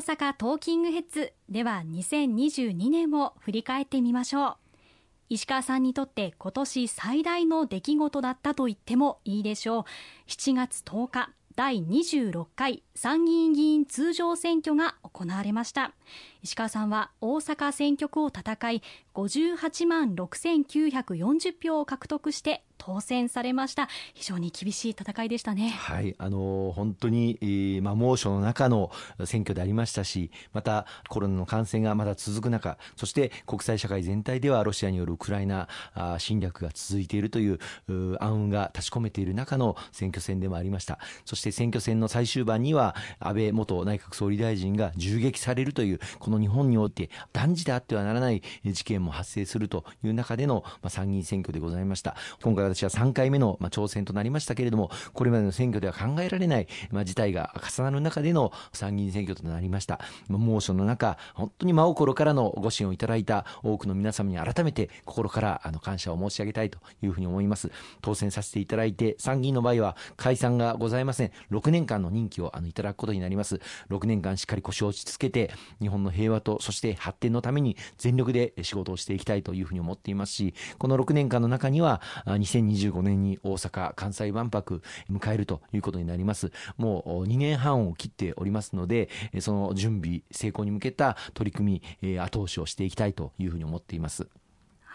阪トーキングヘッズでは2022年を振り返ってみましょう。石川さんにとって今年最大の出来事だったと言ってもいいでしょう。7月10日第26回参議院議員通常選挙が行われました。石川さんは大阪選挙区を戦い58万6940票を獲得して当選されました。非常に厳しい戦いでしたね。はい。あの本当に、えー、まあ、猛暑の中の選挙でありましたしまたコロナの感染がまだ続く中そして国際社会全体ではロシアによるウクライナ侵略が続いているという暗雲が立ち込めている中の選挙戦でもありました。そして選挙戦の最終盤には安倍元内閣総理大臣が銃撃されるというここの日本において断じてあってはならない事件も発生するという中での、参議院選挙でございました。今回私は3回目の、挑戦となりましたけれどもこれまでの選挙では考えられない、事態が重なる中での参議院選挙となりました、猛暑の中本当に真心からのご支援をいただいた多くの皆様に改めて心からあの感謝を申し上げたいというふうに思います。当選させていただいて参議院の場合は解散がございません。6年間の任期をあのいただくことになります。6年間しっかり腰を落ち着けて日本の平平和とそして発展のために全力で仕事をしていきたいというふうに思っていますしこの6年間の中には2025年に大阪・関西万博迎えるということになります。もう2年半を切っておりますのでその準備成功に向けた取り組み後押しをしていきたいというふうに思っています。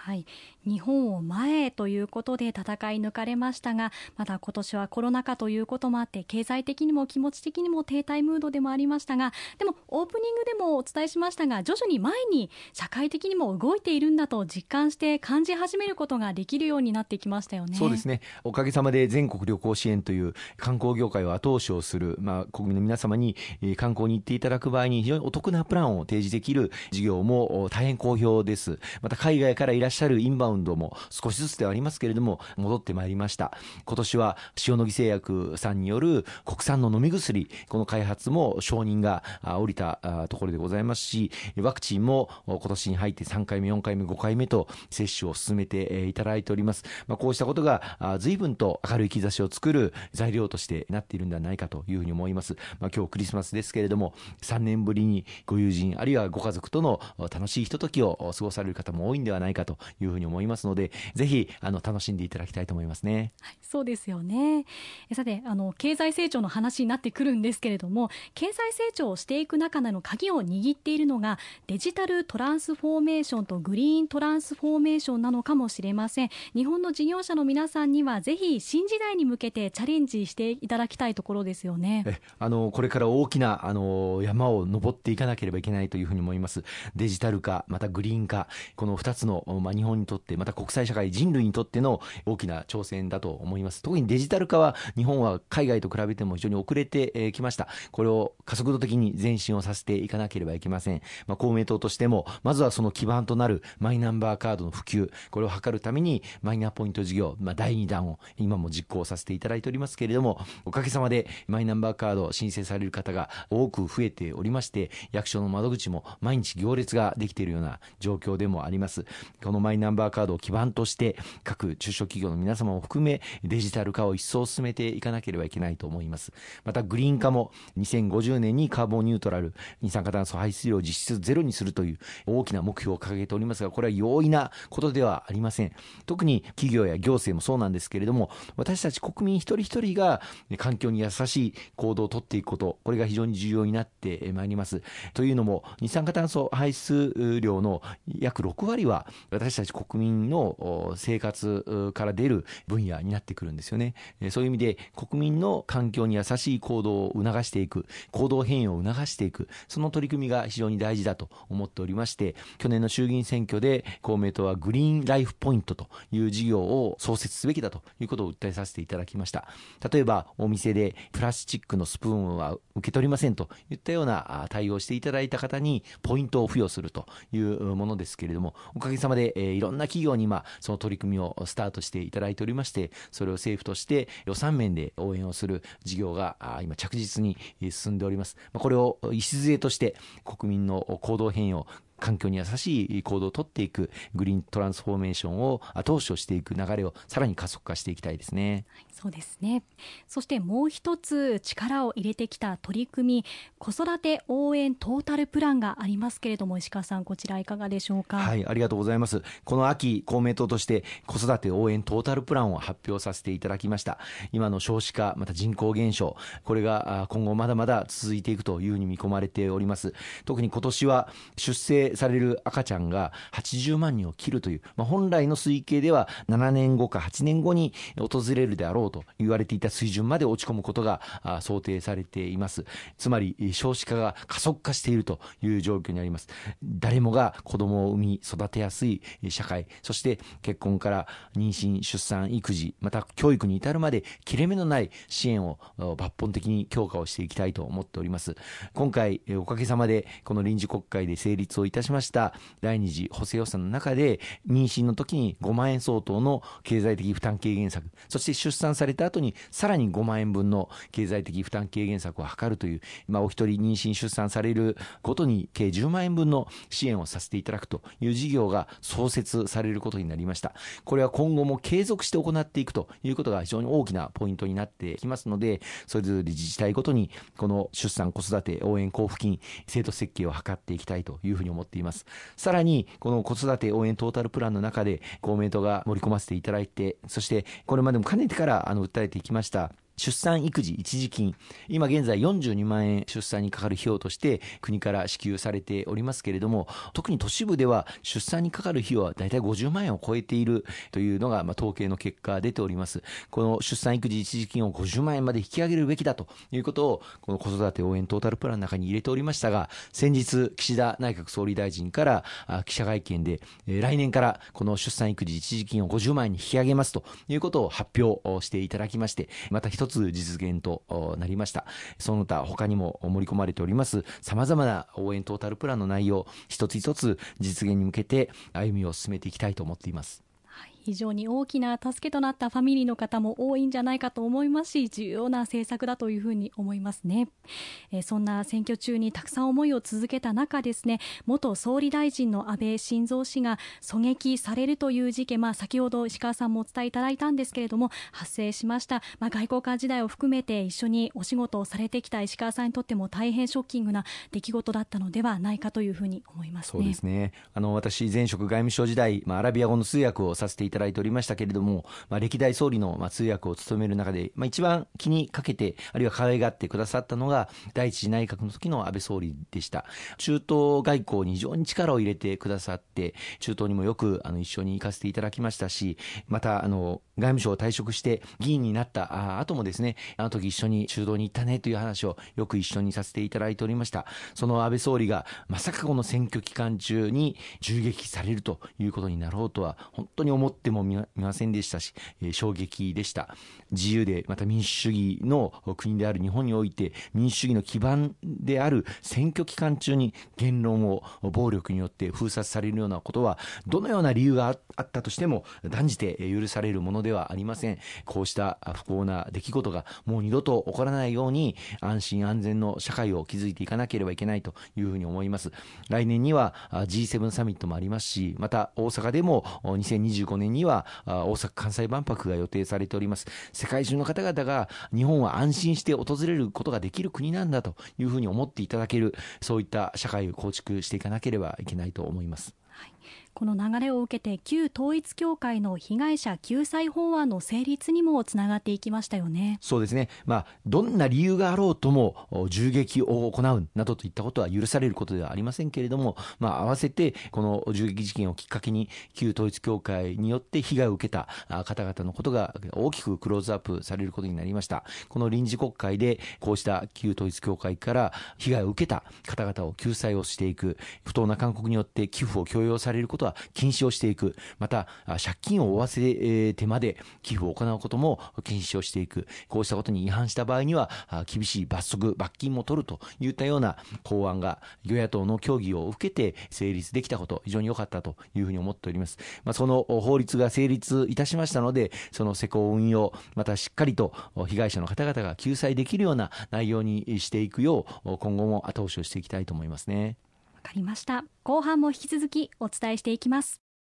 はい、日本を前へということで戦い抜かれましたがまだ今年はコロナ禍ということもあって経済的にも気持ち的にも停滞ムードでもありましたがでもオープニングでもお伝えしましたが徐々に前に社会的にも動いているんだと実感して感じ始めることができるようになってきましたよね。そうですね。おかげさまで全国旅行支援という観光業界を後押しをする、まあ、国民の皆様に観光に行っていただく場合に非常にお得なプランを提示できる事業も大変好評です。また海外からいらっしゃるインバウンドも少しずつではありますけれども戻ってまいりました。今年は塩野義製薬さんによる国産の飲み薬この開発も承認が下りたところでございますしワクチンも今年に入って3回目4回目5回目と接種を進めていただいております、まあ、こうしたことが随分と明るい兆しを作る材料としてなっているんではないかというふうに思います、まあ、今日クリスマスですけれども3年ぶりにご友人あるいはご家族との楽しいひとときを過ごされる方も多いんではないかというふうに思いますのでぜひあの楽しんでいただきたいと思いますね、はい、そうですよね。さてあの経済成長の話になってくるんですけれども経済成長をしていく中での鍵を握っているのがデジタルトランスフォーメーションとグリーントランスフォーメーションなのかもしれません。日本の事業者の皆さんにはぜひ新時代に向けてチャレンジしていただきたいところですよね。えあのこれから大きなあの山を登っていかなければいけないというふうに思います。デジタル化またグリーン化この2つの、まあ、日本にとってまた国際社会人類にとっての大きな挑戦だと思います。特にデジタル化は日本は海外と比べても非常に遅れてきました。これを加速度的に前進をさせていかなければいけません、まあ、公明党としてもまずはその基盤となるマイナンバーカードの普及これを図るためにマイナポイント事業、まあ、第2弾を今も実行させていただいておりますけれどもおかげさまでマイナンバーカード申請される方が多く増えておりまして役所の窓口も毎日行列ができているような状況でもあります。このマイナンバーカードを基盤として各中小企業の皆様を含めデジタル化を一層進めていかなければいけないと思います。またグリーン化も2050年にカーボンニュートラル二酸化炭素排出量を実質ゼロにするという大きな目標を掲げておりますがこれは容易なことではありません。特に企業や行政もそうなんですけれども私たち国民一人一人が環境に優しい行動をとっていくことこれが非常に重要になってまいります。というのも二酸化炭素排出量の約6割は私たち国民の生活から出る分野になってくるんですよね。そういう意味で国民の環境に優しい行動を促していく、行動変容を促していく、その取り組みが非常に大事だと思っておりまして、去年の衆議院選挙で公明党はグリーンライフポイントという事業を創設すべきだということを訴えさせていただきました。例えばお店でプラスチックのスプーンは受け取りませんといったような対応していただいた方にポイントを付与するというものですけれども、おかげさまで、えいろんな企業に今その取り組みをスタートしていただいておりましてそれを政府として予算面で応援をする事業が今着実に進んでおります。これを礎として国民の行動変容環境に優しい行動をとっていくグリーントランスフォーメーションを後押しをしていく流れをさらに加速化していきたいですね。はい、そうですね。そしてもう一つ力を入れてきた取り組み、子育て応援トータルプランがありますけれども、石川さんこちらいかがでしょうか？はい、ありがとうございます。この秋公明党として子育て応援トータルプランを発表させていただきました。今の少子化また人口減少これが今後まだまだ続いていくというふうに見込まれております。特に今年は出生される赤ちゃんが80万人を切るという、まあ、本来の推計では7年後か8年後に訪れるであろうと言われていた水準まで落ち込むことが想定されています。つまり少子化が加速化しているという状況にあります。誰もが子供を産み育てやすい社会、そして結婚から妊娠、出産、育児、また教育に至るまで切れ目のない支援を抜本的に強化をしていきたいと思っております。今回おかげさまでこの臨時国会で成立をいたしました第二次補正予算の中で妊娠の時に5万円相当の経済的負担軽減策、そして出産された後にさらに5万円分の経済的負担軽減策を図るという、まあ、お一人妊娠出産されるごとに計10万円分の支援をさせていただくという事業が創設されることになりました。これは今後も継続して行っていくということが非常に大きなポイントになってきますので、それぞれ自治体ごとにこの出産子育て応援交付金制度設計を図っていきたいというふうに思ってっています。さらにこの子育て応援トータルプランの中で公明党が盛り込ませていただいて、そしてこれまでもかねてからあの訴えていきました出産育児一時金、今現在42万円出産にかかる費用として国から支給されておりますけれども、特に都市部では出産にかかる費用は大体50万円を超えているというのが、まあ、統計の結果出ております。この出産育児一時金を50万円まで引き上げるべきだということを、この子育て応援トータルプランの中に入れておりましたが、先日、岸田内閣総理大臣から記者会見で、来年からこの出産育児一時金を50万円に引き上げますということを発表していただきまして、また一一つ実現となりました。その他他にも盛り込まれております様々な応援トータルプランの内容、一つ一つ実現に向けて歩みを進めていきたいと思っています。非常に大きな助けとなったファミリーの方も多いんじゃないかと思いますし重要な政策だというふうに思いますね、え、そんな選挙中にたくさん思いを続けた中ですね元総理大臣の安倍晋三氏が狙撃されるという事件、まあ、先ほど石川さんもお伝えいただいたんですけれども発生しました、まあ、外交官時代を含めて一緒にお仕事をされてきた石川さんにとっても大変ショッキングな出来事だったのではないかというふうに思います、ね、そうですね。あの私前職外務省時代、まあ、アラビア語の通訳をさせていただいておりましたけれども、まあ、歴代総理のまあ通訳を務める中で、まあ、一番気にかけて、あるいは可愛がってくださったのが、第一次内閣の時の安倍総理でした。中東外交に非常に力を入れてくださって、中東にもよくあの一緒に行かせていただきましたし、また、あの、外務省を退職して議員になった後もですね、あの時一緒に中東に行ったねという話をよく一緒にさせていただいておりました。その安倍総理がまさかこの選挙期間中に銃撃されるということになろうとは本当に思ってもみませんでしたし、えー、衝撃でした。自由でまた民主主義の国である日本において民主主義の基盤である選挙期間中に言論を暴力によって封殺されるようなことはどのような理由があったとしても断じて許されるものではありません。こうした不幸な出来事がもう二度と起こらないように安心安全の社会を築いていかなければいけないというふうに思います。来年には G7 サミットもありますし、また大阪でも2025年には大阪・関西万博が予定されております。世界中の方々が日本は安心して訪れることができる国なんだというふうに思っていただける、そういった社会を構築していかなければいけないと思います。はいこの流れを受けて旧統一教会の被害者救済法案の成立にもつながっていきましたよね。そうですね、まあ、どんな理由があろうとも銃撃を行うなどといったことは許されることではありませんけれども、まあ、合わせてこの銃撃事件をきっかけに旧統一教会によって被害を受けた方々のことが大きくクローズアップされることになりました。この臨時国会でこうした旧統一教会から被害を受けた方々を救済をしていく不当な勧告によって寄付を強要されれることは禁止をしていく、また借金を負わせてまで寄付を行うことも禁止をしていく、こうしたことに違反した場合には厳しい罰則、罰金も取るといったような法案が与野党の協議を受けて成立できたこと、非常に良かったというふうに思っております。まあ、その法律が成立いたしましたので、その施行運用、またしっかりと被害者の方々が救済できるような内容にしていくよう、今後も後押しをしていきたいと思いますね。かりました。後半も引き続きお伝えしていきます。